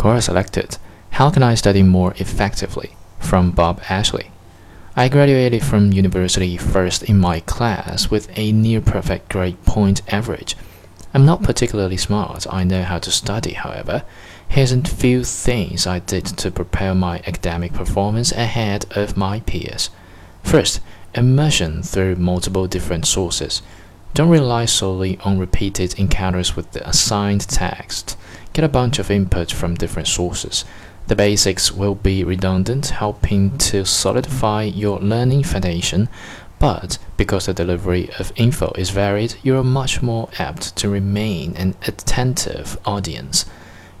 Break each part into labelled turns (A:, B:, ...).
A: Quora selected How can I study more effectively? from Bob Ashley. I graduated from university first in my class with a near perfect grade point average. I'm not particularly smart. I know how to study, however. Here's a few things I did to prepare my academic performance ahead of my peers. First, immersion through multiple different sources. Don't rely solely on repeated encounters with the assigned text. Get a bunch of input from different sources. The basics will be redundant, helping to solidify your learning foundation, but because the delivery of info is varied, you are much more apt to remain an attentive audience.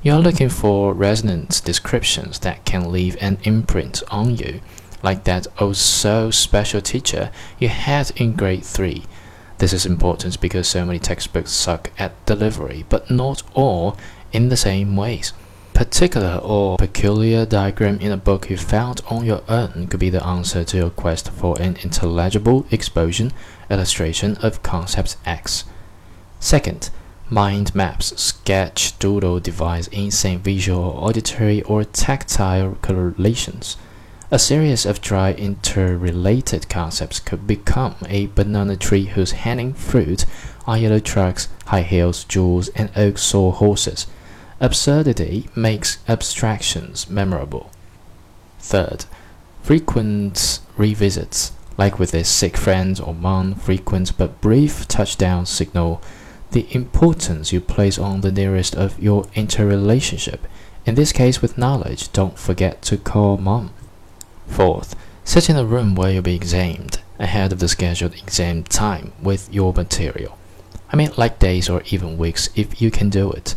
A: You are looking for resonant descriptions that can leave an imprint on you, like that oh so special teacher you had in grade 3 this is important because so many textbooks suck at delivery, but not all in the same ways. Particular or peculiar diagram in a book you found on your own could be the answer to your quest for an intelligible exposition illustration of concept X. Second, mind maps, sketch, doodle, devise insane visual, auditory, or tactile correlations. A series of dry interrelated concepts could become a banana tree whose hanging fruit are yellow trucks, high heels, jewels, and oak saw horses. Absurdity makes abstractions memorable. Third, frequent revisits, like with a sick friend or mom, frequent but brief touchdown signal the importance you place on the nearest of your interrelationship. In this case, with knowledge, don't forget to call mom. Fourth, sit in the room where you'll be examined ahead of the scheduled exam time with your material. I mean, like days or even weeks if you can do it.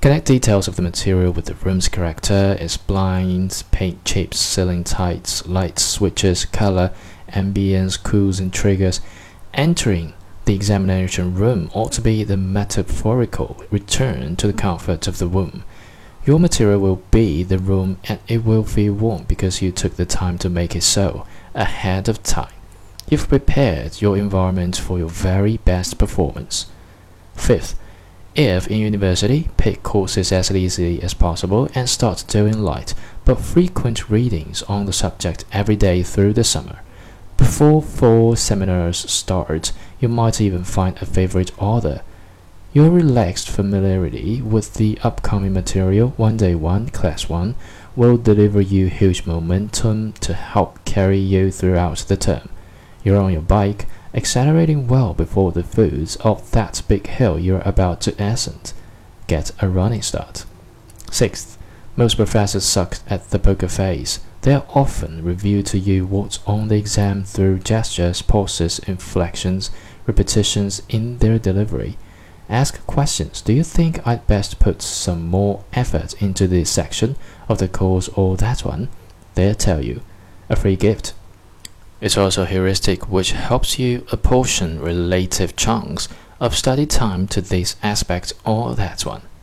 A: Connect details of the material with the room's character, its blinds, paint chips, ceiling tights, lights, switches, color, ambience, cues, and triggers. Entering the examination room ought to be the metaphorical return to the comfort of the womb. Your material will be the room and it will feel warm because you took the time to make it so ahead of time. You've prepared your environment for your very best performance. Fifth, if in university, pick courses as easily as possible and start doing light but frequent readings on the subject every day through the summer. Before fall seminars start, you might even find a favorite author your relaxed familiarity with the upcoming material, One Day 1, Class 1, will deliver you huge momentum to help carry you throughout the term. You're on your bike, accelerating well before the foot of that big hill you're about to ascend. Get a running start. Sixth, most professors suck at the poker face. They often reveal to you what's on the exam through gestures, pauses, inflections, repetitions in their delivery. Ask questions. Do you think I'd best put some more effort into this section of the course or that one? They'll tell you. A free gift. It's also a heuristic which helps you apportion relative chunks of study time to this aspect or that one.